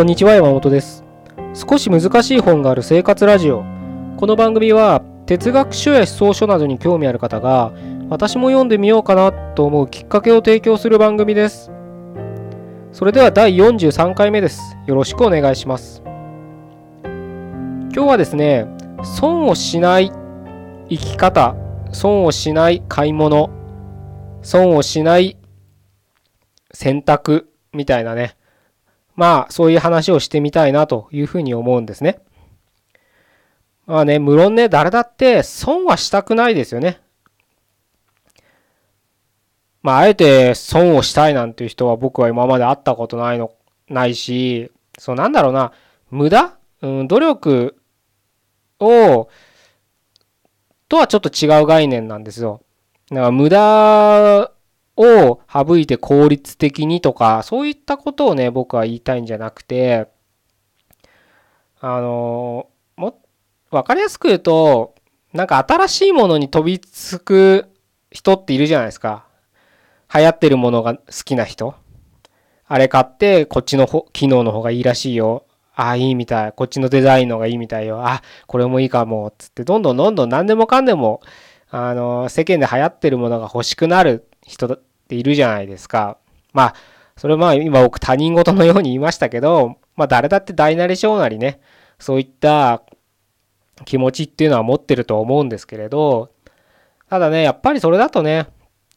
こんにちは山本です。少し難しい本がある生活ラジオ。この番組は哲学書や思想書などに興味ある方が私も読んでみようかなと思うきっかけを提供する番組です。それでは第43回目です。よろしくお願いします。今日はですね損をしない生き方損をしない買い物損をしない選択みたいなねまあ、そういう話をしてみたいなというふうに思うんですね。まあね、無論ね、誰だって損はしたくないですよね。まあ、あえて損をしたいなんていう人は僕は今まで会ったことないの、ないし、そうなんだろうな、無駄？うん、努力を、とはちょっと違う概念なんですよ。だから無駄を省いて効率的にとか、そういったことをね、僕は言いたいんじゃなくて、あの、も、わかりやすく言うと、なんか新しいものに飛びつく人っているじゃないですか。流行ってるものが好きな人。あれ買って、こっちの機能の方がいいらしいよ。ああ、いいみたい。こっちのデザインの方がいいみたいよ。あ、これもいいかも。つって、どんどんどんどん何でもかんでも、あの、世間で流行ってるものが欲しくなる人ているじゃないですか。まあ、それまあ今僕他人事のように言いましたけど、まあ誰だって大なり小なりね、そういった気持ちっていうのは持ってると思うんですけれど、ただね、やっぱりそれだとね、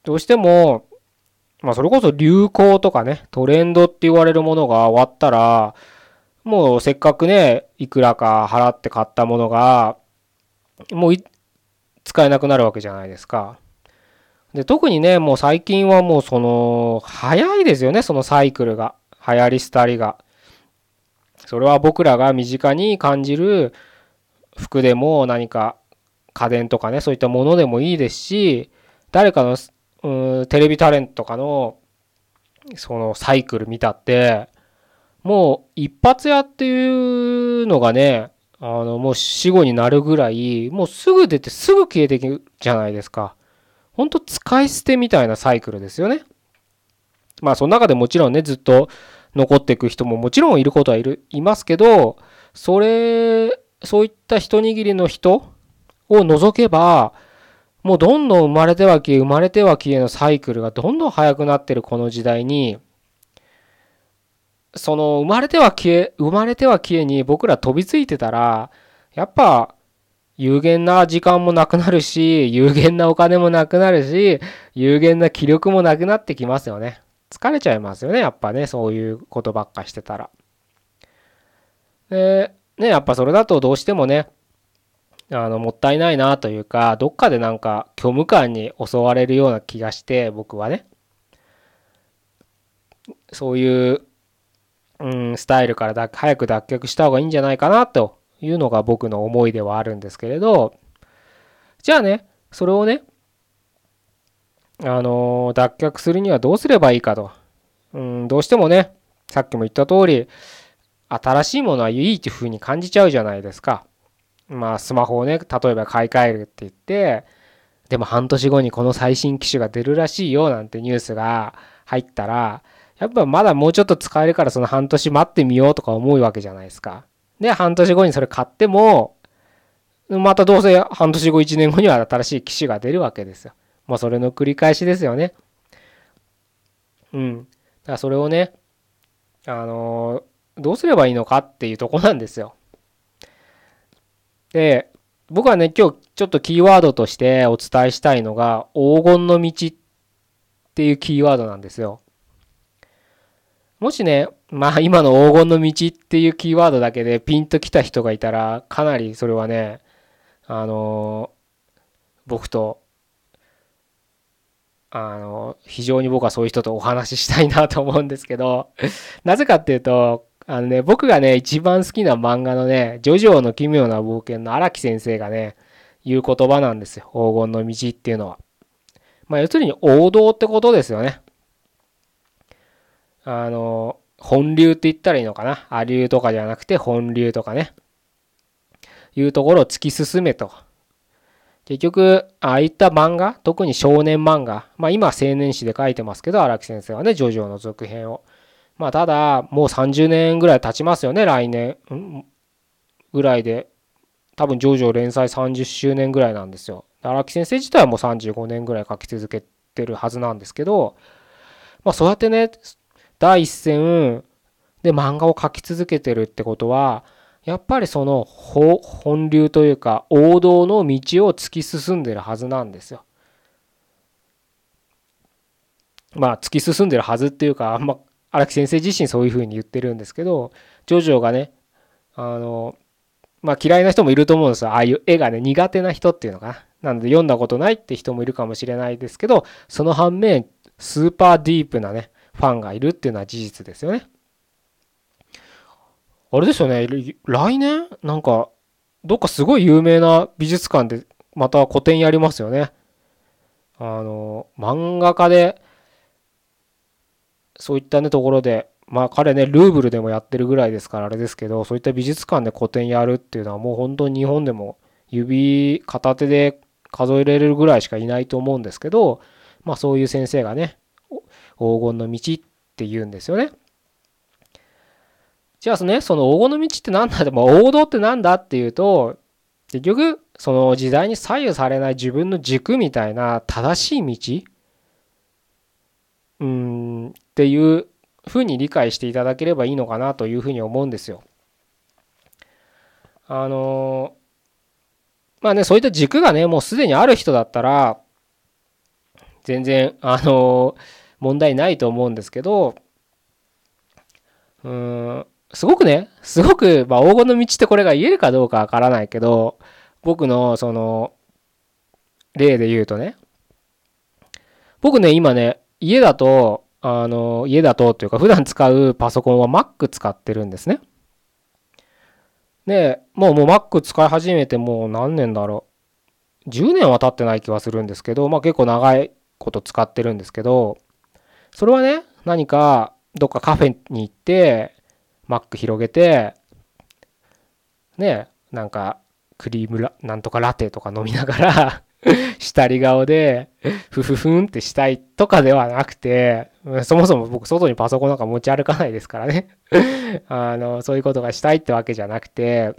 どうしても、まあそれこそ流行とかね、トレンドって言われるものが終わったら、もうせっかくね、いくらか払って買ったものが、もう使えなくなるわけじゃないですか。で、特にね、もう最近はもうその、早いですよね、そのサイクルが。流行り廃りが。それは僕らが身近に感じる服でも何か家電とかね、そういったものでもいいですし、誰かの、う、テレビタレントとかの、そのサイクル見たって、もう一発屋っていうのがね、あの、もう死後になるぐらい、もうすぐ出てすぐ消えていくじゃないですか。ほんと使い捨てみたいなサイクルですよね。まあその中でもちろんね、ずっと残っていく人ももちろんいることはいる、いますけど、それ、そういった一握りの人を除けば、もうどんどん生まれては消え、生まれては消えのサイクルがどんどん速くなってるこの時代に、その生まれては消え、生まれては消えに僕ら飛びついてたら、やっぱ有限な時間もなくなるし、有限なお金もなくなるし、有限な気力もなくなってきますよね。疲れちゃいますよね、やっぱね、そういうことばっかしてたら。で、ね、やっぱそれだとどうしてもね、あの、もったいないなというか、どっかでなんか虚無感に襲われるような気がして、僕はね。そういう、うん、スタイルから早く脱却した方がいいんじゃないかなというのが僕の思いではあるんですけれど、じゃあね、それをね、あの脱却するにはどうすればいいかと。うん、どうしてもね、さっきも言った通り、新しいものはいいっていう風に感じちゃうじゃないですか。まあ、スマホをね、例えば買い替えるって言って、でも半年後にこの最新機種が出るらしいよなんてニュースが入ったら、やっぱまだもうちょっと使えるからその半年待ってみようとか思うわけじゃないですか。で、半年後にそれ買っても、またどうせ半年後、1年後には新しい機種が出るわけですよ。もうそれの繰り返しですよね。うん。だからそれをね、あのー、どうすればいいのかっていうとこなんですよ。で、僕はね、今日ちょっとキーワードとしてお伝えしたいのが、黄金の道っていうキーワードなんですよ。もしね、まあ今の黄金の道っていうキーワードだけでピンときた人がいたら、かなりそれはね、あの僕と、あの非常に僕はそういう人とお話ししたいなと思うんですけど、なぜかっていうと、あのね、僕がね、一番好きな漫画のね、ジョジョの奇妙な冒険の荒木先生がね、言う言葉なんですよ。黄金の道っていうのは。まあ、要するに王道ってことですよね。あの、本流って言ったらいいのかな？亜流とかじゃなくて本流とかね。いうところを突き進めと。結局、ああいった漫画、特に少年漫画、まあ今青年誌で書いてますけど、荒木先生はね、ジョジョの続編を。まあただもう30年ぐらい経ちますよね来年ぐらいで多分ジョジョ連載30周年ぐらいなんですよ荒木先生自体はもう35年ぐらい書き続けてるはずなんですけどまあそうやってね第一線で漫画を描き続けてるってことはやっぱりその本流というか王道の道を突き進んでるはずなんですよ。まあ突き進んでるはずっていうかあんま荒木先生自身そういうふうに言ってるんですけどジョジョがねあのまあ嫌いな人もいると思うんですよああいう絵がね苦手な人っていうのかな。なので読んだことないって人もいるかもしれないですけどその反面スーパーディープなねファンがいるっていうのは事実ですよね。あれですよね、来年？なんか、どっかすごい有名な美術館でまた個展やりますよね。あの、漫画家で、そういったね、ところで、まあ彼ね、ルーブルでもやってるぐらいですからあれですけど、そういった美術館で個展やるっていうのはもう本当に日本でも指片手で数えられるぐらいしかいないと思うんですけど、まあそういう先生がね、黄金の道って言うんですよね。じゃあね、その黄金の道って何だでも王道って何だっていうと、結局、その時代に左右されない自分の軸みたいな正しい道うんっていうふうに理解していただければいいのかなというふうに思うんですよ。あのまあねそういった軸がねもうすでにある人だったら全然あの問題ないと思うんですけどうーんすごくね、すごく、まあ、黄金の道ってこれが言えるかどうかわからないけど、僕のその、例で言うとね、僕ね、今ね、家だと、あの、家だとというか、普段使うパソコンは Mac 使ってるんですね。で、もうもう Mac 使い始めてもう何年だろう。10年は経ってない気はするんですけど、まあ結構長いこと使ってるんですけど、それはね、何かどっかカフェに行って、マック広げてねなんかクリームラなんとかラテとか飲みながら 下り顔でふふふんってしたいとかではなくてそもそも僕外にパソコンなんか持ち歩かないですからね あのそういうことがしたいってわけじゃなくて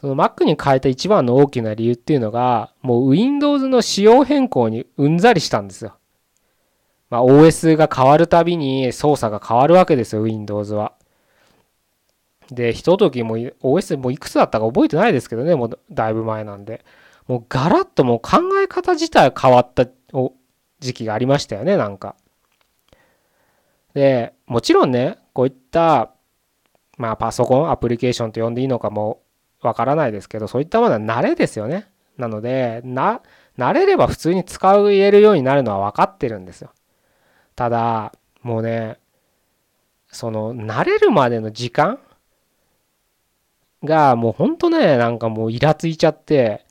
その Mac に変えた一番の大きな理由っていうのがもう Windows の仕様変更にうんざりしたんですよ。まあ、OS が変わるたびに操作が変わるわけですよ Windows は。で、ひとときも OS もいくつだったか覚えてないですけどね、もうだいぶ前なんで。もうガラッともう考え方自体変わった時期がありましたよね、なんか。で、もちろんね、こういった、まあパソコン、アプリケーションと呼んでいいのかもわからないですけど、そういったものは慣れですよね。なので、な、慣れれば普通に使えるようになるのは分かってるんですよ。ただ、もうね、その慣れるまでの時間がもうほんとね、なんかもうイラついちゃって、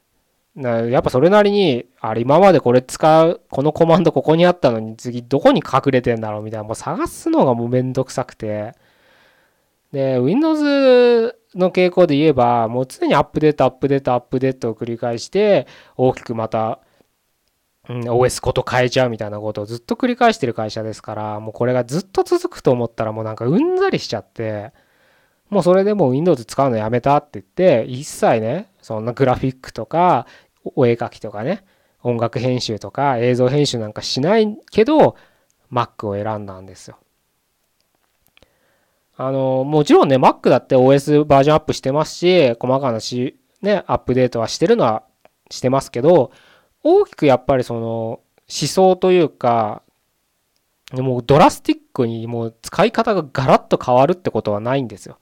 やっぱそれなりに、あれ今までこれ使う、このコマンドここにあったのに次どこに隠れてんだろうみたいな、もう探すのがもうめんどくさくて。で、Windows の傾向で言えば、もう常にアップデート、アップデート、アップデートを繰り返して、大きくまた、うん、OS こと変えちゃうみたいなことをずっと繰り返してる会社ですから、もうこれがずっと続くと思ったらもうなんかうんざりしちゃって、もうそれでもう Windows 使うのやめたって言って、一切ね、そんなグラフィックとか、お絵描きとかね、音楽編集とか映像編集なんかしないけど、Mac を選んだんですよ。あの、もちろんね、Mac だって OS バージョンアップしてますし、細かなし、ね、アップデートはしてるのはしてますけど、大きくやっぱりその思想というか、もうドラスティックにもう使い方がガラッと変わるってことはないんですよ。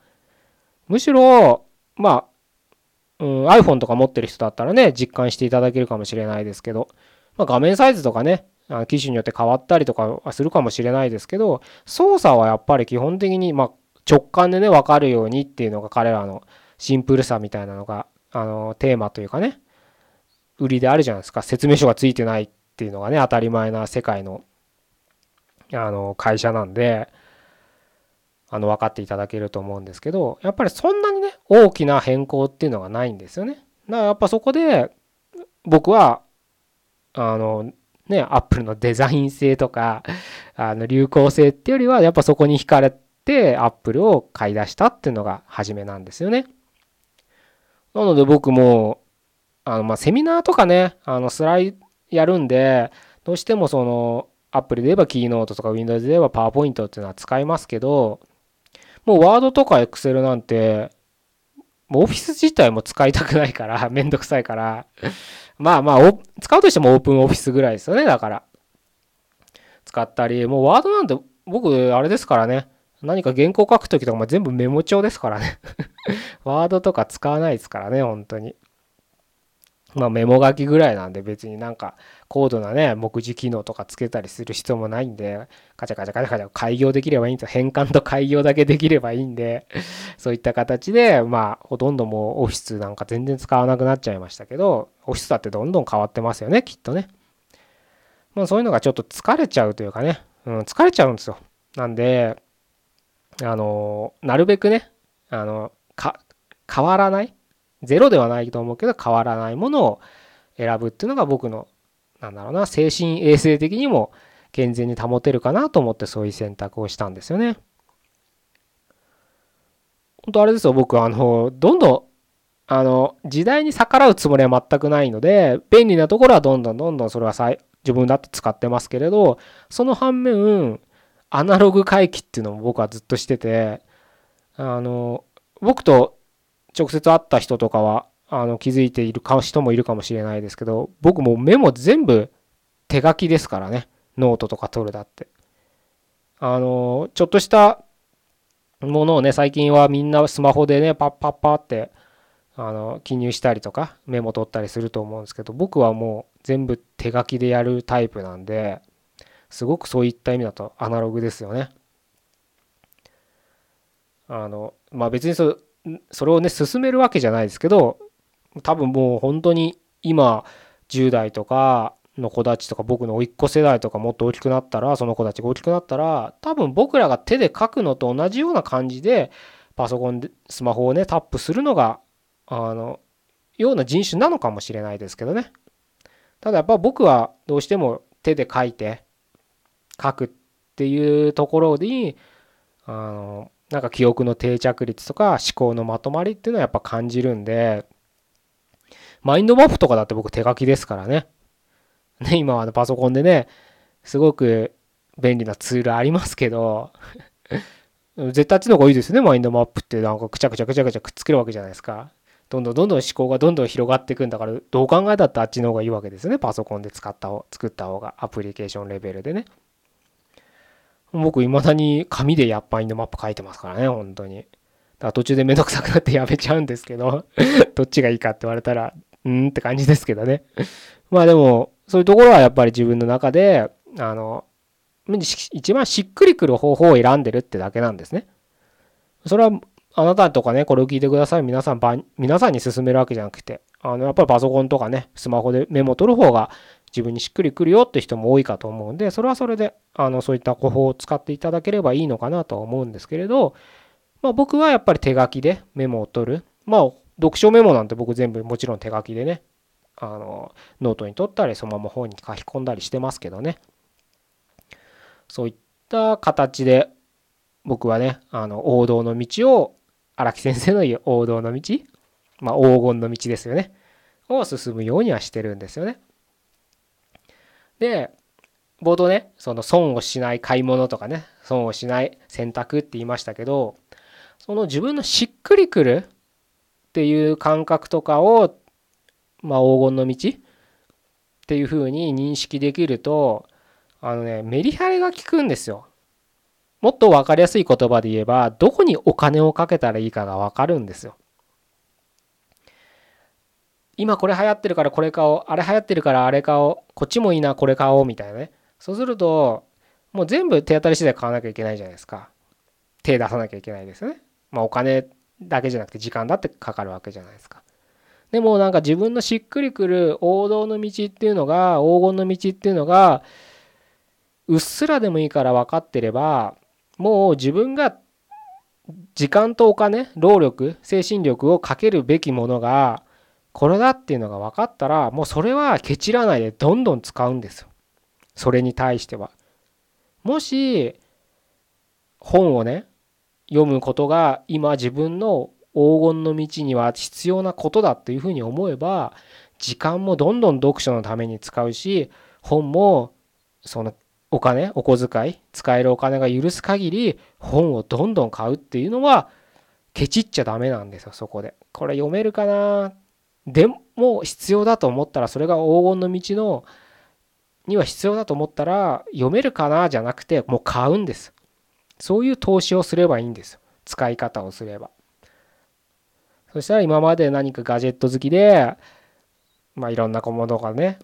むしろ、まあ、うん、iPhone とか持ってる人だったらね、実感していただけるかもしれないですけど、まあ、画面サイズとかね、機種によって変わったりとかはするかもしれないですけど、操作はやっぱり基本的に、まあ、直感でね、わかるようにっていうのが彼らのシンプルさみたいなのが、あの、テーマというかね、売りであるじゃないですか。説明書がついてないっていうのがね、当たり前な世界の、あの、会社なんで、あの分かっていただけると思うんですけどやっぱりそんなにね大きな変更っていうのがないんですよね。だからやっぱそこで僕はあのねアップルのデザイン性とかあの流行性っていうよりはやっぱそこに惹かれてアップルを買い出したっていうのが初めなんですよね。なので僕もあのまセミナーとかねあのスライやるんでどうしてもそのアプリで言えばキーノートとか Windows で言えばパワーポイントっていうのは使いますけどもうワードとか Excel なんてもうオフィス自体も使いたくないから めんどくさいから。まあまあ使うとしてもオープンオフィスぐらいですよねだから。使ったりもうワードなんて僕あれですからね何か原稿書くときとかも全部メモ帳ですからね。ワードとか使わないですからね本当に。まあメモ書きぐらいなんで別になんか高度なね、目次機能とかつけたりする必要もないんで、カチャカチャカチャカチャ開業できればいいんですよ。変換と開業だけできればいいんで、そういった形で、まあほとんどもうオフィスなんか全然使わなくなっちゃいましたけど、オフィスだってどんどん変わってますよね、きっとね。まあそういうのがちょっと疲れちゃうというかね、うん、疲れちゃうんですよ。なんで、あの、なるべくね、あの、か、変わらないゼロではないと思うけど変わらないものを選ぶっていうのが僕のなんだろうな精神衛生的にも健全に保てるかなと思ってそういう選択をしたんですよね。本当あれですよ僕あのどんどんあの時代に逆らうつもりは全くないので便利なところはどんどんどんどんそれは自分だって使ってますけれどその反面アナログ回帰っていうのも僕はずっとしててあの僕と直接会った人とかはあの気づいている人もいるかもしれないですけど僕もメモ全部手書きですからねノートとか取るだってあのちょっとしたものをね最近はみんなスマホでねパッパッパってあの記入したりとかメモ取ったりすると思うんですけど僕はもう全部手書きでやるタイプなんですごくそういった意味だとアナログですよね。あのまあ別にそうそれをね進めるわけじゃないですけど多分もう本当に今10代とかの子たちとか僕の甥っ子世代とかもっと大きくなったらその子たちが大きくなったら多分僕らが手で書くのと同じような感じでパソコンでスマホをねタップするのがあのような人種なのかもしれないですけどね。ただやっぱ僕はどうしても手で書いて書くっていうところにあのなんか記憶の定着率とか思考のまとまりっていうのはやっぱ感じるんでマインドマップとかだって僕手書きですからね。ね、今はパソコンでね、すごく便利なツールありますけど、絶対あっちの方がいいですね、マインドマップってなんかくちゃくちゃくちゃくちゃくっつけるわけじゃないですか。どんどんどんどん思考がどんどん広がっていくんだから、どう考えたってあっちの方がいいわけですね、パソコンで使った方、作った方が、アプリケーションレベルでね。僕、いまだに紙でやっぱインドマップ書いてますからね、本当に。だから途中でめんどくさくなってやめちゃうんですけど どっちがいいかって言われたら、うんって感じですけどね。まあでも、そういうところはやっぱり自分の中で、あの、一番しっくりくる方法を選んでるってだけなんですね。それはあなたとかね、これを聞いてください。皆さん、皆さんに勧めるわけじゃなくて、あの、やっぱりパソコンとかね、スマホでメモ取る方が自分にしっくりくるよって人も多いかと思うんで、それはそれで、あの、そういった方法を使っていただければいいのかなとは思うんですけれど、まあ僕はやっぱり手書きでメモを取る。まあ読書メモなんて僕全部もちろん手書きでねあのノートに取ったりそのまま本に書き込んだりしてますけどね。そういった形で僕はねあの王道の道を荒木先生の言う王道の道まあ黄金の道ですよね。を進むようにはしてるんですよね。で冒頭ねその損をしない買い物とかね損をしない選択って言いましたけどその自分のしっくりくるっていう感覚とかを、まあ、黄金の道っていうふうに認識できるとあのねメリハリが効くんですよ。もっと分かりやすい言葉で言えばどこにお金をかけたらいいかが分かるんですよ。今これ流行ってるからこれ買おうあれ流行ってるからあれ買おうこっちもいいなこれ買おうみたいなね。そうするともう全部手当たり次第買わなきゃいけないじゃないですか。手出さなきゃいけないですよね。まあお金だけじゃなくて時間だってかかるわけじゃないですか。でもなんか自分のしっくりくる王道の道っていうのが黄金の道っていうのがうっすらでもいいから分かってればもう自分が時間とお金労力精神力をかけるべきものがこれだっていうのが分かったらもうそれはケチらないでどんどん使うんですよ。それに対しては。もし本をね読むことが今自分の黄金の道には必要なことだというふうに思えば時間もどんどん読書のために使うし本もそのお金お小遣い使えるお金が許す限り本をどんどん買うっていうのはケチっちゃダメなんですよそこで。これ読めるかなでも必要だと思ったらそれが黄金の道のには必要だと思ったら読めるかなじゃなくてもう買うんです。そういう投資をすればいいんです。使い方をすれば。そしたら今まで何かガジェット好きで、まあいろんな小物がね、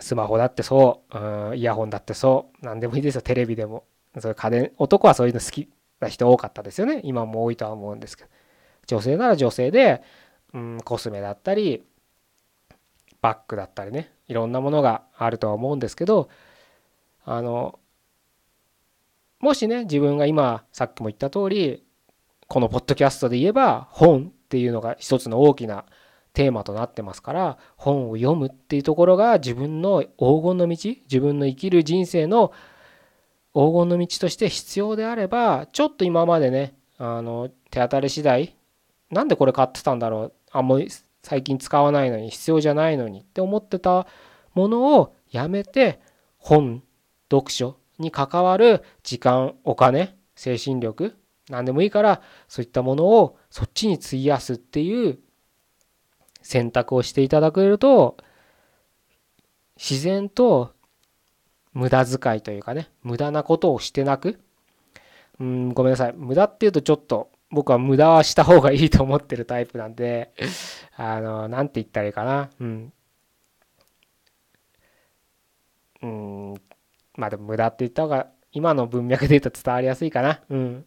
スマホだってそう、うん、イヤホンだってそう、何でもいいですよ、テレビでも。そういう家電、男はそういうの好きな人多かったですよね。今も多いとは思うんですけど。女性なら女性で、うん、コスメだったり、バッグだったりね、いろんなものがあるとは思うんですけど、あの、もしね、自分が今、さっきも言った通り、このポッドキャストで言えば、本っていうのが一つの大きなテーマとなってますから本を読むっていうところが自分の黄金の道自分の生きる人生の黄金の道として必要であればちょっと今までねあの手当たり次第なんでこれ買ってたんだろうあんまり最近使わないのに必要じゃないのにって思ってたものをやめて本読書に関わる時間お金精神力何でもいいからそういったものをそっちに費やすっていう選択をしていただけると自然と無駄遣いというかね無駄なことをしてなくうんごめんなさい。無駄っていうとちょっと僕は無駄はした方がいいと思ってるタイプなんであの何て言ったらいいかな。うん。うん。まあでも無駄って言った方が今の文脈で言うと伝わりやすいかな。うん。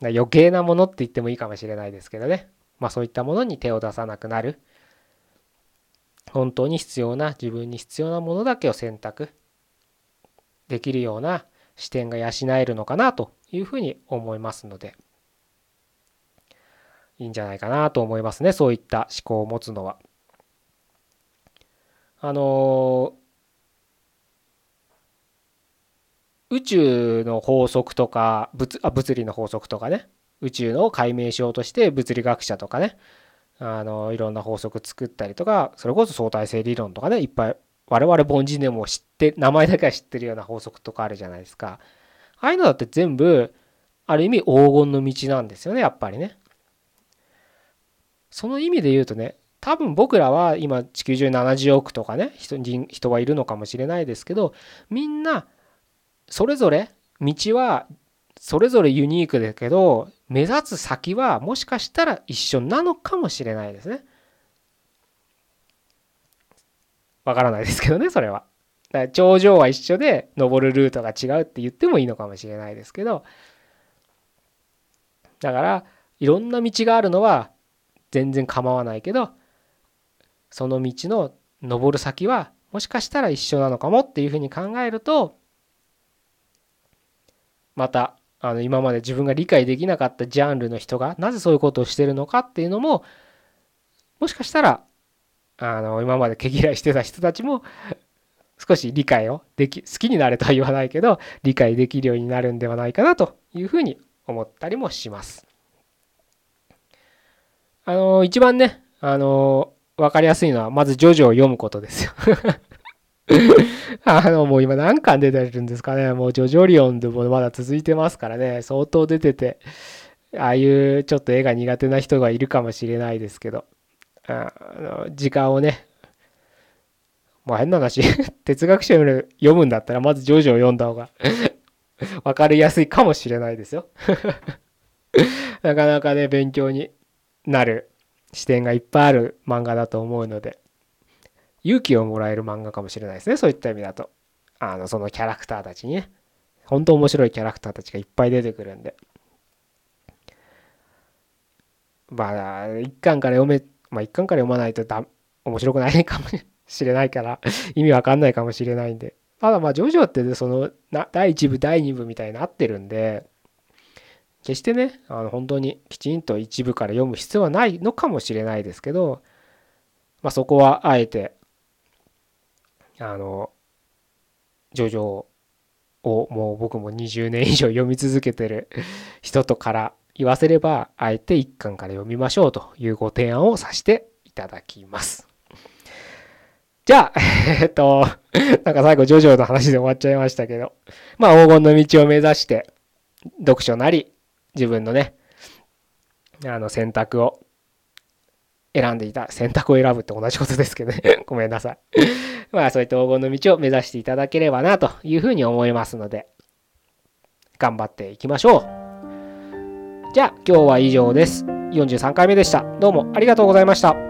余計なものって言ってもいいかもしれないですけどね。まあそういったものに手を出さなくなる。本当に必要な自分に必要なものだけを選択。できるような視点が養えるのかなというふうに思いますので。いいんじゃないかなと思いますね。そういった思考を持つのは。あの宇宙の法則とか物あ物理の法則とかね。宇宙の解明しようとして物理学者とかね。あのいろんな法則作ったりとかそれこそ相対性理論とかね。いっぱい我々凡人でも知って名前だけは知ってるような法則とかあるじゃないですか。ああいうのだって全部ある意味黄金の道なんですよねやっぱりね。その意味で言うとね多分僕らは今地球上に70億とかね人人はいるのかもしれないですけどみんなそれぞれ道はそれぞれユニークだけど目指す先はもしかしたら一緒なのかもしれないですね。わからないですけどねそれは。だから頂上は一緒で登るルートが違うって言ってもいいのかもしれないですけどだからいろんな道があるのは全然構わないけどその道の登る先はもしかしたら一緒なのかもっていうふうに考えるとまたあの今まで自分が理解できなかったジャンルの人がなぜそういうことをしてるのかっていうのももしかしたらあの今まで毛嫌いしてた人たちも少し理解をでき好きになれとは言わないけど理解できるようになるんではないかなというふうに思ったりもします。あの一番ねあの分かりやすいのはまずジョジョを読むことですよ あの、もう今何巻出てるんですかね。もうジョジョリオンでもまだ続いてますからね。相当出てて、ああいうちょっと絵が苦手な人がいるかもしれないですけど、あの時間をね、もう変な話、哲学書読むんだったらまずジョジョを読んだ方が分かりやすいかもしれないですよ なかなかね、勉強になる視点がいっぱいある漫画だと思うので、勇気をもらえる漫画かもしれないですねそういった意味だと。あのそのキャラクターたちにね。本当面白いキャラクターたちがいっぱい出てくるんで。まあ一巻から読めまあ一巻から読まないとだ面白くないかもしれないから意味わかんないかもしれないんで。ただまあジョジョってそのな第1部第2部みたいになってるんで決してねあの本当にきちんと一部から読む必要はないのかもしれないですけどまあそこはあえてあのジョジョをもう僕も20年以上読み続けてる 人とから言わせれば、あえて一巻から読みましょうというご提案をさせていただきます。じゃあ、えっと、なんか最後、ジョジョの話で終わっちゃいましたけど、まあ、黄金の道を目指して、読書なり、自分のね、あの、選択を選んでいた、選択を選ぶって同じことですけどね ごめんなさいまあ、そういった黄金の道を目指していただければな、というふうに思いますので、頑張っていきましょう。じゃあ、今日は以上です。43回目でした。どうもありがとうございました。